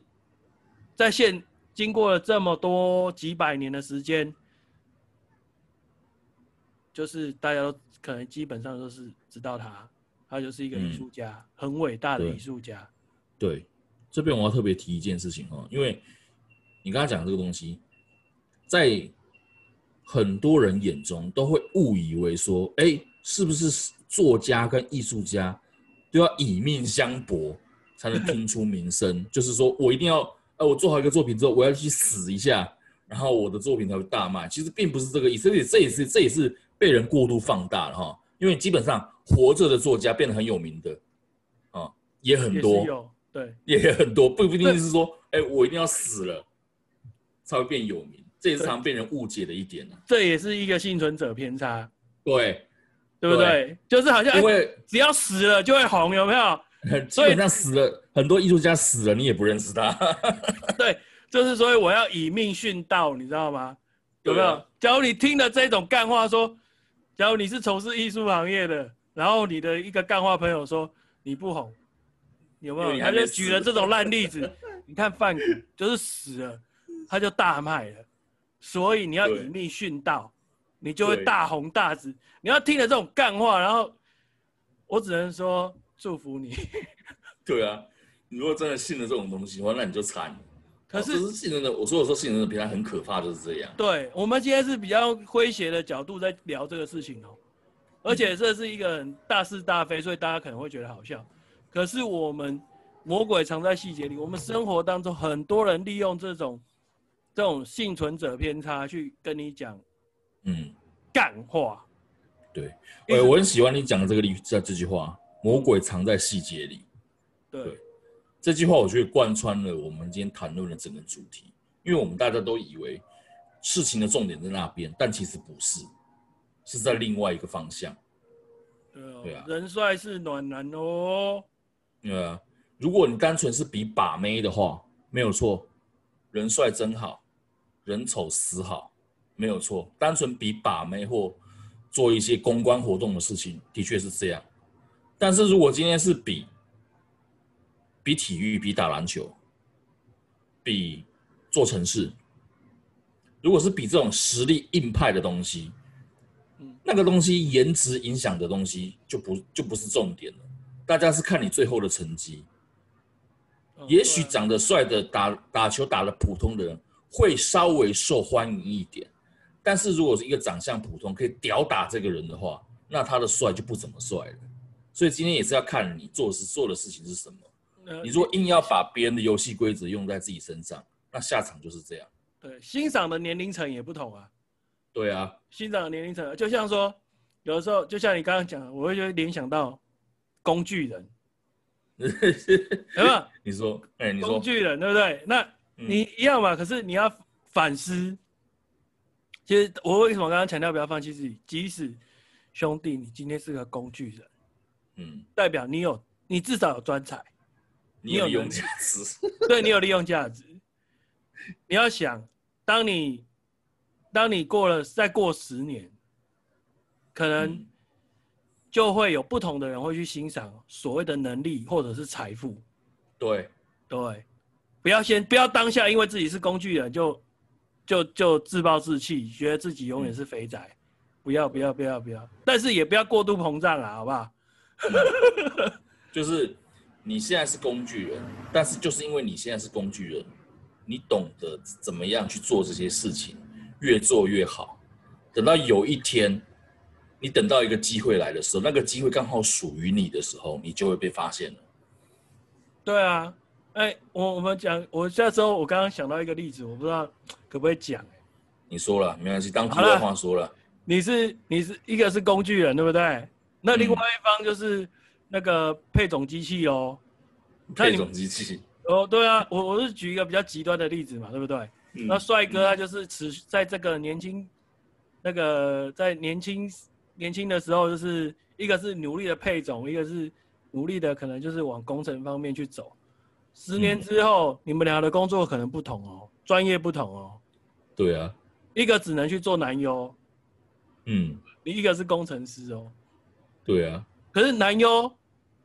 在现经过了这么多几百年的时间，就是大家都可能基本上都是知道他，他就是一个艺术家，嗯、很伟大的艺术家。对，对这边我要特别提一件事情哈，因为你刚才讲这个东西，在。很多人眼中都会误以为说，哎，是不是作家跟艺术家都要以命相搏才能拼出名声？就是说我一定要，呃，我做好一个作品之后，我要去死一下，然后我的作品才会大卖。其实并不是这个意思，这也这也是这也是被人过度放大了哈。因为基本上活着的作家变得很有名的，啊，也很多，对，也很多，不一定是说，哎，我一定要死了才会变有名。这也是常被人误解的一点呢、啊。这也是一个幸存者偏差。对，对不对？对就是好像因为只要死了就会红，有没有？基本上死了，很多艺术家死了，你也不认识他。对，就是所以我要以命殉道，你知道吗？有没有？啊、假如你听了这种干话说，假如你是从事艺术行业的，然后你的一个干话朋友说你不红，有没有？他就举了这种烂例子。你看范谷就是死了，他就大卖了。所以你要以命殉道，你就会大红大紫。你要听了这种干话，然后我只能说祝福你。对啊，你如果真的信了这种东西的话，那你就惨。可是，是信人的，我说我说信人的平台很可怕，就是这样。对，我们今天是比较诙谐的角度在聊这个事情哦，而且这是一个很大是大非，所以大家可能会觉得好笑。可是我们魔鬼藏在细节里，我们生活当中很多人利用这种。这种幸存者偏差去跟你讲，嗯，干话，对，哎，我很喜欢你讲的这个例这这句话，魔鬼藏在细节里，对，对，这句话我觉得贯穿了我们今天谈论的整个主题，因为我们大家都以为事情的重点在那边，但其实不是，是在另外一个方向，对，啊、对啊，人帅是暖男哦，对啊，如果你单纯是比把妹的话，没有错，人帅真好。人丑死好，没有错。单纯比把妹或做一些公关活动的事情，的确是这样。但是如果今天是比比体育、比打篮球、比做城市，如果是比这种实力硬派的东西，那个东西颜值影响的东西就不就不是重点了。大家是看你最后的成绩。也许长得帅的打打球打得普通的人。会稍微受欢迎一点，但是如果是一个长相普通可以屌打这个人的话，那他的帅就不怎么帅了。所以今天也是要看你做事做的事情是什么。你如果硬要把别人的游戏规则用在自己身上，那下场就是这样。对，欣赏的年龄层也不同啊。对啊，欣赏的年龄层，就像说，有的时候就像你刚刚讲的，我会觉得联想到工具人，有没有？你说，哎，你说工具人对不对？那。你一样嘛？可是你要反思。其实我为什么刚刚强调不要放弃自己？即使兄弟，你今天是个工具人，嗯，代表你有你至少有专才，你有利用价值，对，你有利用价值。你要想，当你当你过了再过十年，可能就会有不同的人会去欣赏所谓的能力或者是财富。对对，不要先不要当下因为自己是工具人就就就自暴自弃，觉得自己永远是肥仔。嗯、不要不要不要不要，但是也不要过度膨胀啊，好不好？就是你现在是工具人，但是就是因为你现在是工具人。你懂得怎么样去做这些事情，越做越好。等到有一天，你等到一个机会来的时候，那个机会刚好属于你的时候，你就会被发现了。对啊，哎，我我们讲，我下周我刚刚想到一个例子，我不知道可不可以讲。你说了没关系，当题外话说了。了你是你是一个是工具人，对不对？那另外一方就是那个配种机器哦。配种机器。哦，对啊，我我是举一个比较极端的例子嘛，对不对？嗯、那帅哥他就是持续在这个年轻，那个在年轻年轻的时候，就是一个是努力的配种，一个是努力的可能就是往工程方面去走。十年之后，嗯、你们俩的工作可能不同哦，专业不同哦。对啊，一个只能去做男优，嗯，你一个是工程师哦。对啊，可是男优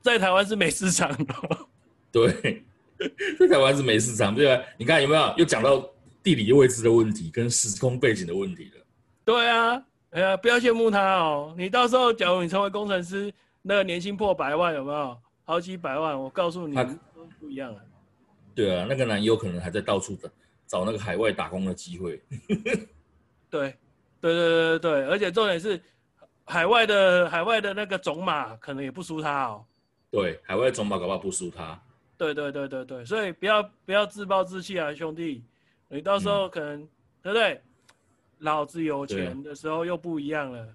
在台湾是没市场的。对。在台湾是没市场，对吧？你看有没有又讲到地理位置的问题跟时空背景的问题了？对啊，哎呀，不要羡慕他哦。你到时候假如你成为工程师，那个年薪破百万，有没有？好几百万，我告诉你，他都不一样了。对啊，那个男优可能还在到处找找那个海外打工的机会。对，对对对对对，而且重点是海外的海外的那个种马可能也不输他哦。对，海外中保搞不好不输他。对对对对对，所以不要不要自暴自弃啊，兄弟！你到时候可能、嗯、对不对？老子有钱的时候又不一样了。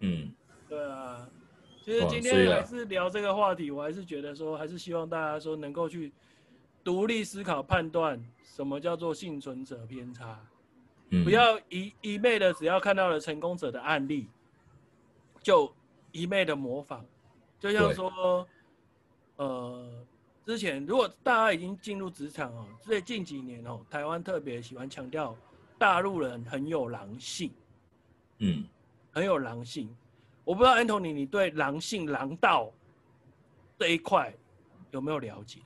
嗯，对啊。其实今天还是聊这个话题，我还是觉得说，还是希望大家说能够去独立思考、判断什么叫做幸存者偏差。嗯。不要一一昧的只要看到了成功者的案例，就一昧的模仿，就像说，呃。之前如果大家已经进入职场哦，最近几年哦，台湾特别喜欢强调大陆人很有狼性，嗯，很有狼性。我不知道 Anthony，你对狼性、狼道这一块有没有了解？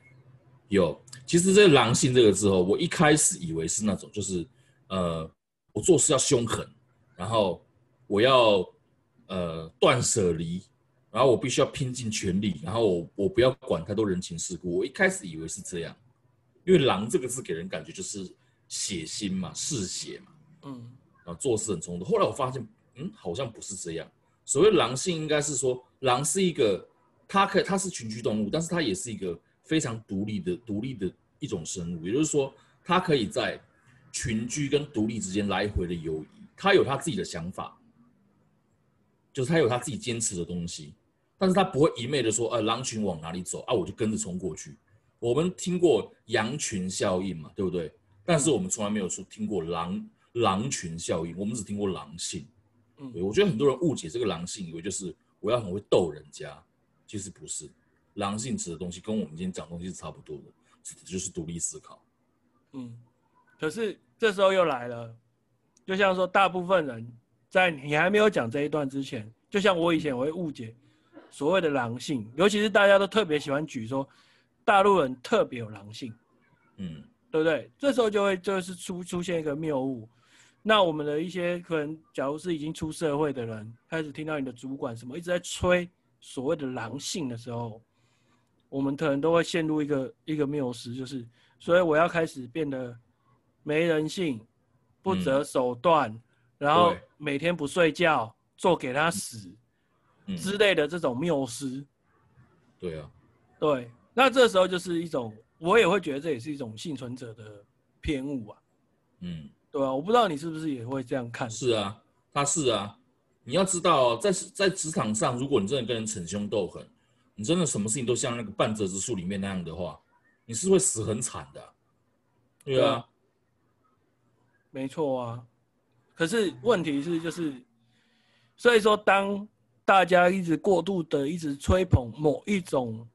有，其实这个狼性这个字哦，我一开始以为是那种就是呃，我做事要凶狠，然后我要呃断舍离。然后我必须要拼尽全力，然后我我不要管太多人情世故。我一开始以为是这样，因为“狼”这个字给人感觉就是血腥嘛，嗜血嘛，嗯，然后做事很冲动。后来我发现，嗯，好像不是这样。所谓狼性，应该是说狼是一个，它可以它是群居动物，但是它也是一个非常独立的独立的一种生物。也就是说，它可以在群居跟独立之间来回的游移，它有它自己的想法。就是他有他自己坚持的东西，但是他不会一昧的说，呃，狼群往哪里走啊，我就跟着冲过去。我们听过羊群效应嘛，对不对？但是我们从来没有说听过狼狼群效应，我们只听过狼性。嗯，我觉得很多人误解这个狼性，以为就是我要很会逗人家，其实不是。狼性指的东西跟我们今天讲的东西是差不多的，指的就是独立思考。嗯，可是这时候又来了，就像说大部分人。在你还没有讲这一段之前，就像我以前我会误解所谓的狼性，尤其是大家都特别喜欢举说大陆人特别有狼性，嗯，对不对？这时候就会就是出出现一个谬误。那我们的一些可能，假如是已经出社会的人，开始听到你的主管什么一直在吹所谓的狼性的时候，我们可能都会陷入一个一个谬思，就是所以我要开始变得没人性、不择手段。嗯然后每天不睡觉，做给他死，之类的这种谬思。对啊，对，那这时候就是一种，我也会觉得这也是一种幸存者的偏误啊。嗯，对啊，我不知道你是不是也会这样看。是啊，他是啊。你要知道，在在职场上，如果你真的跟人逞凶斗狠，你真的什么事情都像那个半泽直树里面那样的话，你是会死很惨的。对啊，没错啊。可是问题是，就是，所以说，当大家一直过度的一直吹捧某一种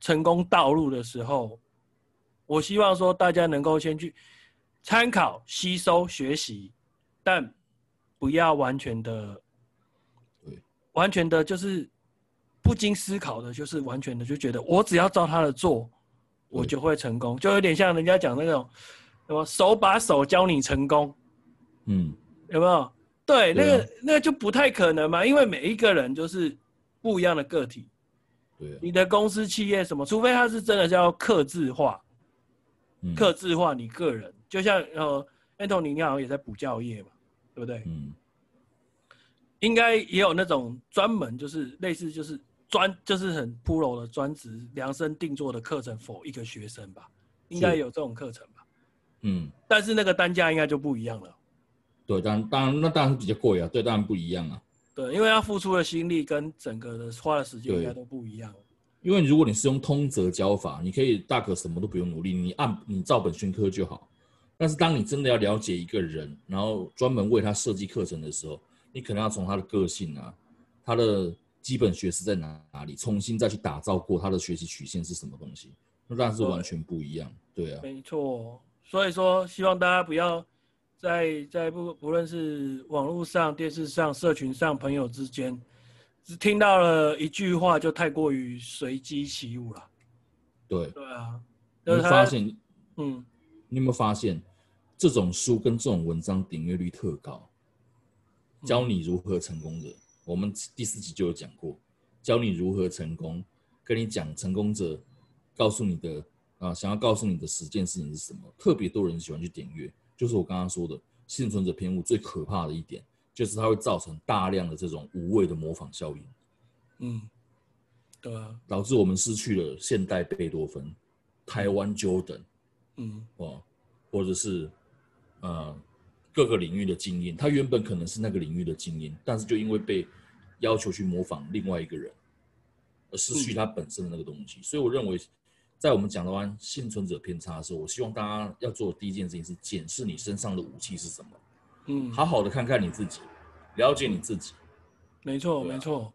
成功道路的时候，我希望说大家能够先去参考、吸收、学习，但不要完全的，完全的就是不经思考的，就是完全的就觉得我只要照他的做，我就会成功，就有点像人家讲那种什么手把手教你成功，嗯，有没有？对，那个那个就不太可能嘛，因为每一个人就是不一样的个体。对，你的公司企业什么，除非他是真的是要客制化，客制化你个人，就像呃，Anthony 你好像也在补教业嘛，对不对？嗯，应该也有那种专门就是类似就是专就是很 pro 的专职量身定做的课程 for 一个学生吧，应该有这种课程吧？嗯，但是那个单价应该就不一样了。对，当然当然那当然是比较贵啊，对，当然不一样啊。对，因为他付出的心力跟整个的花的时间应该都不一样。因为如果你是用通则教法，你可以大可什么都不用努力，你按你照本宣科就好。但是当你真的要了解一个人，然后专门为他设计课程的时候，你可能要从他的个性啊，他的基本学识在哪哪里，重新再去打造过他的学习曲线是什么东西，那当然是完全不一样。对，对啊，没错。所以说，希望大家不要。在在不不论是网络上、电视上、社群上、朋友之间，只听到了一句话就太过于随机起舞了。对对啊，你会发现，嗯，你有没有发现，这种书跟这种文章点阅率特高？教你如何成功的，嗯、我们第四集就有讲过，教你如何成功，跟你讲成功者告诉你的啊，想要告诉你的十件事情是什么，特别多人喜欢去点阅。就是我刚刚说的，幸存者偏误最可怕的一点，就是它会造成大量的这种无谓的模仿效应。嗯，对啊，导致我们失去了现代贝多芬、台湾 Jordan，嗯，哦，或者是呃各个领域的精英，他原本可能是那个领域的精英，但是就因为被要求去模仿另外一个人，而失去他本身的那个东西。嗯，所以我认为。在我们讲完幸存者偏差的时候，我希望大家要做的第一件事情是检视你身上的武器是什么，嗯，好好的看看你自己，了解你自己。没错，没错，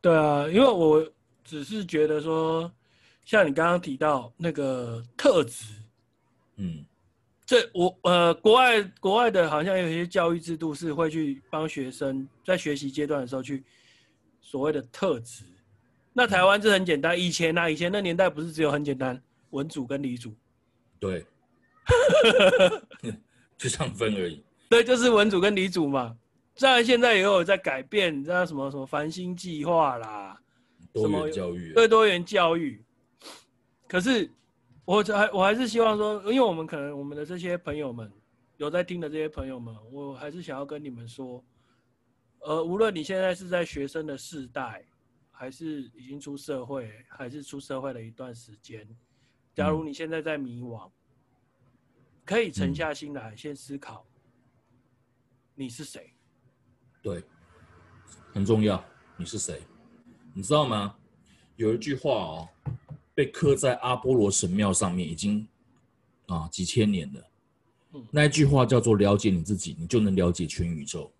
对啊，因为我只是觉得说，像你刚刚提到那个特质，嗯，这我呃，国外国外的好像有一些教育制度是会去帮学生在学习阶段的时候去所谓的特质。那台湾这很简单，以前呢、啊，以前那年代不是只有很简单，文组跟理组，对，就这样分而已。对，就是文组跟理组嘛。虽然现在也有在改变，你知道什么什么繁星计划啦，多元教育、啊，对多元教育。可是我还我还是希望说，因为我们可能我们的这些朋友们有在听的这些朋友们，我还是想要跟你们说，呃，无论你现在是在学生的世代。还是已经出社会，还是出社会了一段时间。假如你现在在迷惘，可以沉下心来，先思考你是谁。对，很重要。你是谁？你知道吗？有一句话哦，被刻在阿波罗神庙上面，已经啊几千年了。那一句话叫做“了解你自己，你就能了解全宇宙”。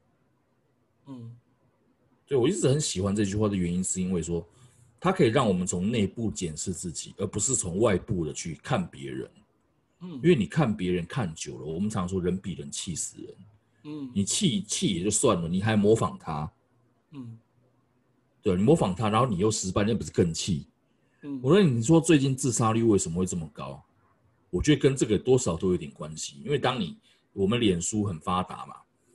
嗯。对，我一直很喜欢这句话的原因，是因为说，它可以让我们从内部检视自己，而不是从外部的去看别人。嗯，因为你看别人看久了，我们常说人比人气死人。嗯，你气气也就算了，你还模仿他。嗯，对，你模仿他，然后你又失败，那不是更气？嗯，我说你说最近自杀率为什么会这么高？我觉得跟这个多少都有点关系。因为当你我们脸书很发达嘛，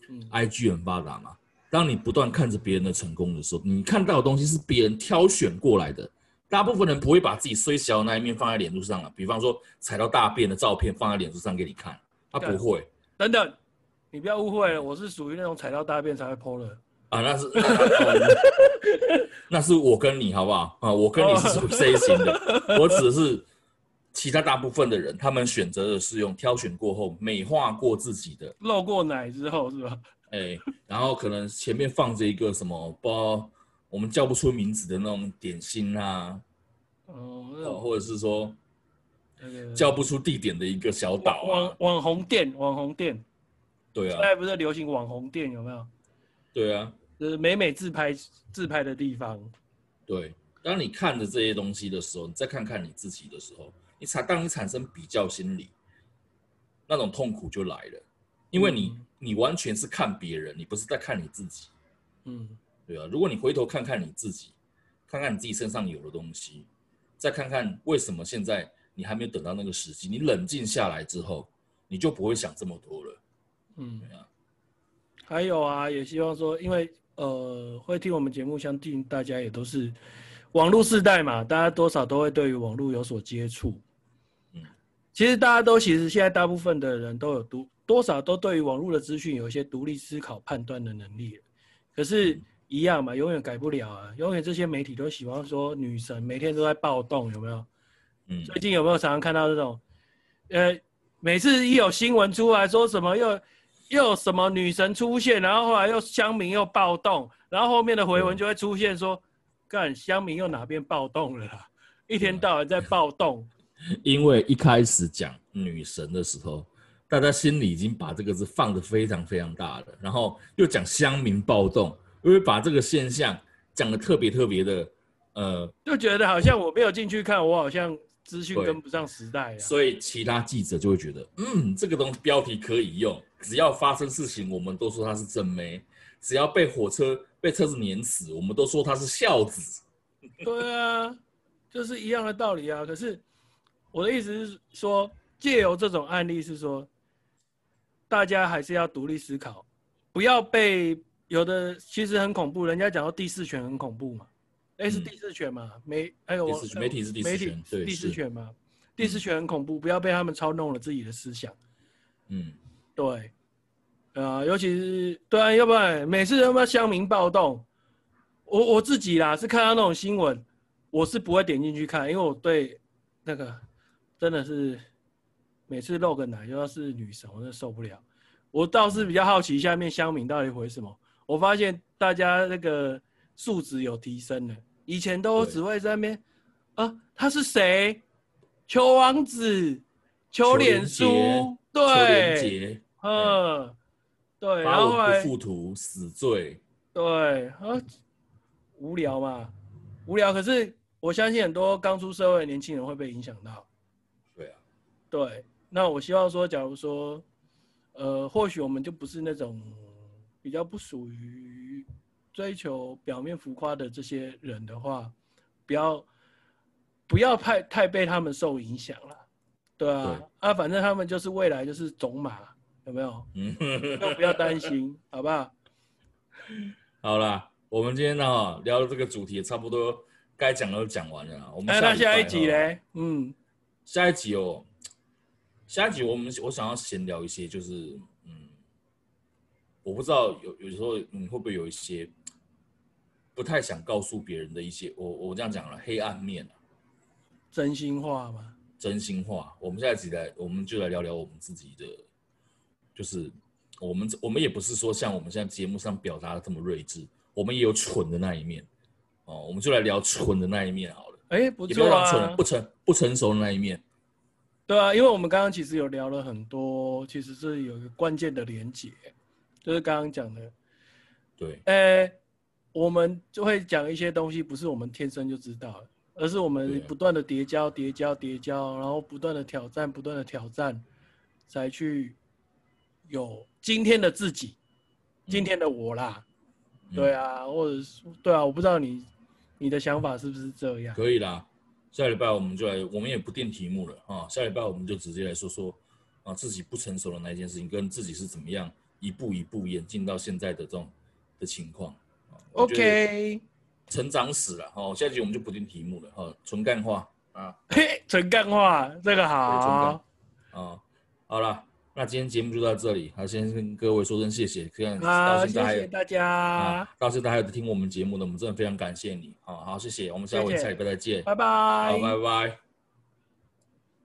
嗯，IG 很发达嘛。当你不断看着别人的成功的时候，你看到的东西是别人挑选过来的。大部分人不会把自己衰小的那一面放在脸书上了。比方说踩到大便的照片放在脸书上给你看，他不会。等等，你不要误会了，我是属于那种踩到大便才会 po 的。啊，那是，那是我跟你好不好？啊，我跟你是属于 C 型的。我指的是其他大部分的人，他们选择的是用挑选过后美化过自己的，露过奶之后是吧？哎、欸，然后可能前面放着一个什么，不知道我们叫不出名字的那种点心啊，哦，或者是说叫不出地点的一个小岛、啊，网网红店，网红店，对啊，现在不是流行网红店有没有？对啊，就是美美自拍自拍的地方，对，当你看着这些东西的时候，你再看看你自己的时候，你产当你产生比较心理，那种痛苦就来了，因为你、嗯、你完全是看别人，你不是在看你自己。嗯，对啊。如果你回头看看你自己，看看你自己身上有的东西，再看看为什么现在你还没有等到那个时机，你冷静下来之后，你就不会想这么多了。嗯，对啊。还有啊，也希望说，因为呃，会听我们节目，相信大家也都是。网络世代嘛，大家多少都会对于网络有所接触。嗯，其实大家都其实现在大部分的人都有独多少都对于网络的资讯有一些独立思考判断的能力。可是，一样嘛，永远改不了啊！永远这些媒体都喜欢说女神每天都在暴动，有没有？嗯，最近有没有常常看到这种？呃，每次一有新闻出来说什么又又有什么女神出现，然后后来又乡民又暴动，然后后面的回文就会出现说。干乡民又哪边暴动了啦？一天到晚在暴动。因为一开始讲女神的时候，大家心里已经把这个字放得非常非常大了，然后又讲乡民暴动，因为把这个现象讲得特别特别的，呃，就觉得好像我没有进去看，我好像资讯跟不上时代啊。所以其他记者就会觉得，嗯，这个东西标题可以用，只要发生事情，我们都说他是正妹。只要被火车被车子碾死，我们都说他是孝子。对啊，就是一样的道理啊。可是我的意思是说，借由这种案例是说，大家还是要独立思考，不要被有的其实很恐怖。人家讲到第四权很恐怖嘛，哎、欸，是第四权嘛？媒、嗯、还有媒体是第四权，对，第四权嘛？第四权很恐怖，不要被他们操弄了自己的思想。嗯，对。啊，尤其是对啊，要不然每次他妈乡民暴动，我我自己啦是看到那种新闻，我是不会点进去看，因为我对那个真的是每次露个奶，就要是女神，我真的受不了。我倒是比较好奇下面乡民到底回什么。我发现大家那个素质有提升了，以前都只会在那边啊，他是谁？邱王子、邱脸书，对，嗯。对，然后不图死罪。对啊，无聊嘛，无聊。可是我相信很多刚出社会的年轻人会被影响到。对啊，对。那我希望说，假如说，呃，或许我们就不是那种比较不属于追求表面浮夸的这些人的话，不要不要太太被他们受影响了。对啊，对啊，反正他们就是未来就是种马。有没有？嗯，都不要担心，好不好？好了，我们今天呢聊的这个主题差不多，该讲的都讲完了。我们那下一集嘞？嗯，下一集哦，下一集我们我想要闲聊一些，就是嗯，我不知道有有时候你会不会有一些不太想告诉别人的一些，我我这样讲了，黑暗面啊，真心话吗？真心话。我们下一集来，我们就来聊聊我们自己的。就是我们，我们也不是说像我们现在节目上表达的这么睿智，我们也有蠢的那一面哦。我们就来聊蠢的那一面好了。哎、欸，不错啊，蠢不成不成熟的那一面。对啊，因为我们刚刚其实有聊了很多，其实是有一个关键的连结，就是刚刚讲的。对。哎、欸，我们就会讲一些东西，不是我们天生就知道，而是我们不断的叠加、叠加、叠加，然后不断的挑战、不断的挑战，才去。有今天的自己，今天的我啦，嗯、对啊，或者是对啊，我不知道你你的想法是不是这样？可以啦，下礼拜我们就来，我们也不定题目了啊，下礼拜我们就直接来说说啊，自己不成熟的那一件事情，跟自己是怎么样一步一步演进到现在的这种的情况。OK，成长史了哦，下集我们就不定题目了哈，纯干话。啊，嘿，纯干话，这个好。啊，好了。那今天节目就到这里，好，先跟各位说声谢谢，这样好，到现在还有谢谢大家、啊，到现在还有听我们节目的，我们真的非常感谢你，好好谢谢，我们下回下礼拜再见，拜拜，好，拜拜。